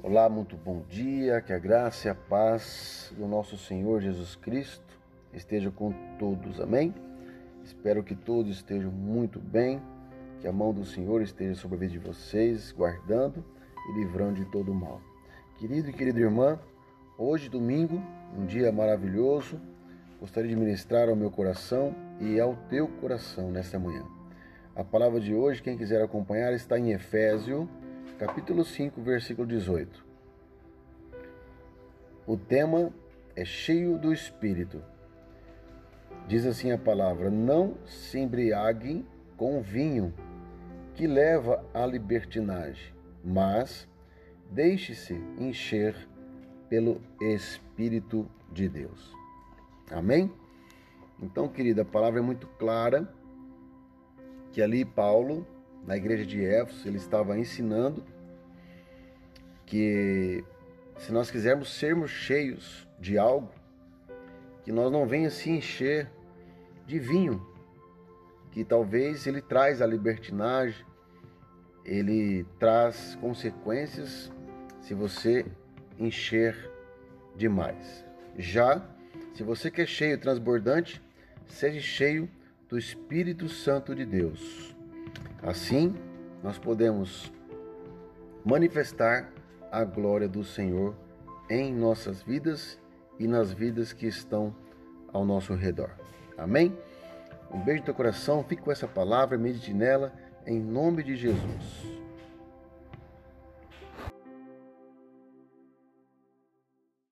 Olá, muito bom dia, que a graça e a paz do nosso Senhor Jesus Cristo esteja com todos, amém? Espero que todos estejam muito bem, que a mão do Senhor esteja sobre a vida de vocês, guardando e livrando de todo mal. Querido e querida irmã, hoje, domingo, um dia maravilhoso, gostaria de ministrar ao meu coração e ao teu coração nesta manhã. A palavra de hoje, quem quiser acompanhar, está em Efésio capítulo 5, versículo 18. O tema é cheio do Espírito. Diz assim a palavra: Não se embriaguem com vinho, que leva à libertinagem, mas deixe-se encher pelo Espírito de Deus. Amém? Então, querida, a palavra é muito clara que ali Paulo na igreja de Éfeso, ele estava ensinando que se nós quisermos sermos cheios de algo, que nós não venha se encher de vinho, que talvez ele traz a libertinagem, ele traz consequências se você encher demais. Já se você quer cheio, transbordante, seja cheio do Espírito Santo de Deus. Assim, nós podemos manifestar a glória do Senhor em nossas vidas e nas vidas que estão ao nosso redor. Amém? Um beijo no teu coração, fique com essa palavra, medite nela, em nome de Jesus.